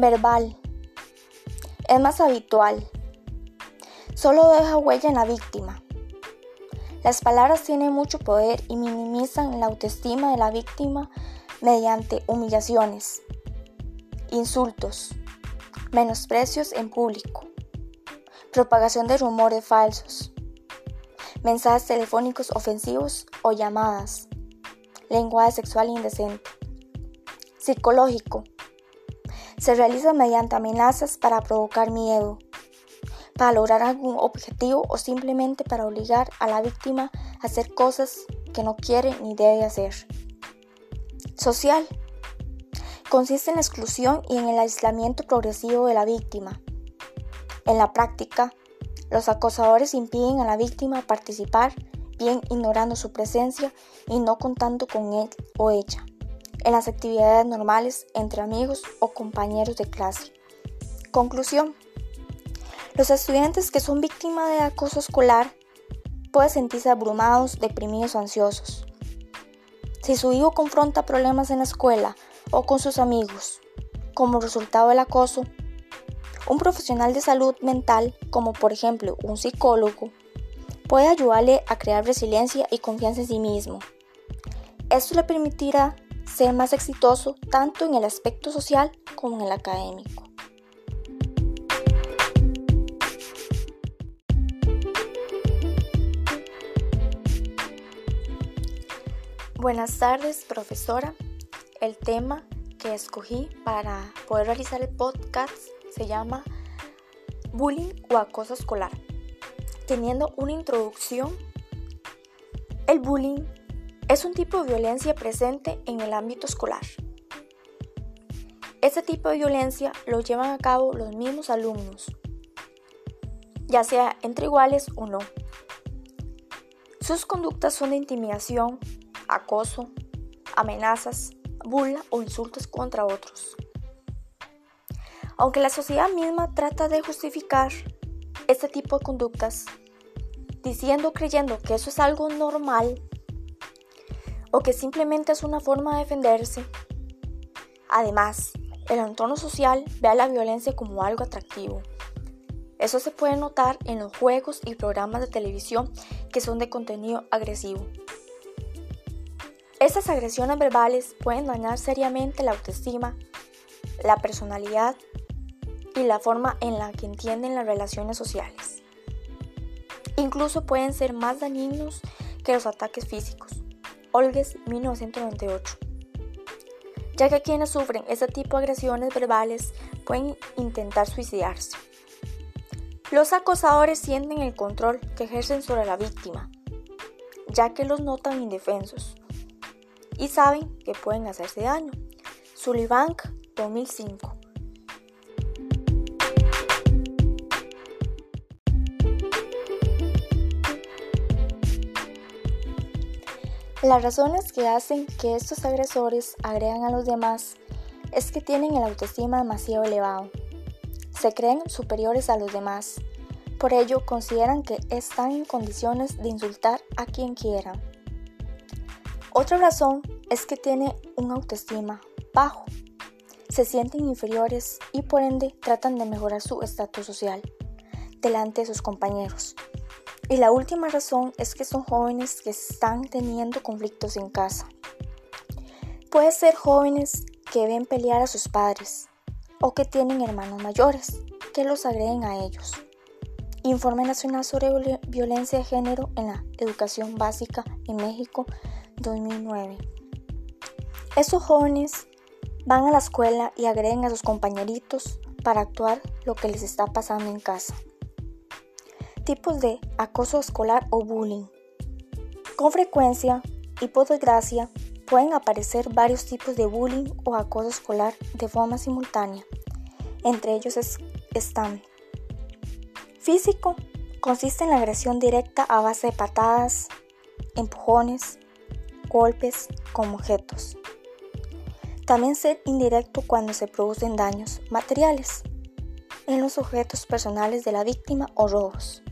Verbal. Es más habitual. Solo deja huella en la víctima. Las palabras tienen mucho poder y minimizan la autoestima de la víctima mediante humillaciones, insultos, menosprecios en público, propagación de rumores falsos, mensajes telefónicos ofensivos o llamadas, lenguaje sexual indecente. Psicológico. Se realiza mediante amenazas para provocar miedo, para lograr algún objetivo o simplemente para obligar a la víctima a hacer cosas que no quiere ni debe hacer. Social. Consiste en la exclusión y en el aislamiento progresivo de la víctima. En la práctica, los acosadores impiden a la víctima participar, bien ignorando su presencia y no contando con él o ella, en las actividades normales entre amigos o compañeros de clase. Conclusión. Los estudiantes que son víctimas de acoso escolar pueden sentirse abrumados, deprimidos o ansiosos. Si su hijo confronta problemas en la escuela o con sus amigos como resultado del acoso, un profesional de salud mental, como por ejemplo un psicólogo, puede ayudarle a crear resiliencia y confianza en sí mismo. Esto le permitirá ser más exitoso tanto en el aspecto social como en el académico. Buenas tardes, profesora. El tema que escogí para poder realizar el podcast se llama Bullying o acoso escolar. Teniendo una introducción, el bullying es un tipo de violencia presente en el ámbito escolar. Este tipo de violencia lo llevan a cabo los mismos alumnos, ya sea entre iguales o no. Sus conductas son de intimidación, acoso, amenazas, burla o insultos contra otros. Aunque la sociedad misma trata de justificar este tipo de conductas, diciendo creyendo que eso es algo normal o que simplemente es una forma de defenderse, además, el entorno social ve a la violencia como algo atractivo. Eso se puede notar en los juegos y programas de televisión que son de contenido agresivo. Estas agresiones verbales pueden dañar seriamente la autoestima, la personalidad y la forma en la que entienden las relaciones sociales. Incluso pueden ser más dañinos que los ataques físicos. Olges 1998. Ya que quienes sufren este tipo de agresiones verbales pueden intentar suicidarse. Los acosadores sienten el control que ejercen sobre la víctima, ya que los notan indefensos y saben que pueden hacerse daño. Sullivan 2005. Las razones que hacen que estos agresores agregan a los demás es que tienen el autoestima demasiado elevado. Se creen superiores a los demás. Por ello consideran que están en condiciones de insultar a quien quieran. Otra razón es que tiene un autoestima bajo. Se sienten inferiores y por ende tratan de mejorar su estatus social delante de sus compañeros. Y la última razón es que son jóvenes que están teniendo conflictos en casa. Puede ser jóvenes que ven pelear a sus padres o que tienen hermanos mayores que los agreden a ellos. Informe Nacional sobre Violencia de Género en la Educación Básica en México 2009. Esos jóvenes van a la escuela y agreden a sus compañeritos para actuar lo que les está pasando en casa. Tipos de acoso escolar o bullying. Con frecuencia y por desgracia pueden aparecer varios tipos de bullying o acoso escolar de forma simultánea. Entre ellos están físico, consiste en la agresión directa a base de patadas, empujones, golpes como objetos. También ser indirecto cuando se producen daños materiales en los objetos personales de la víctima o robos.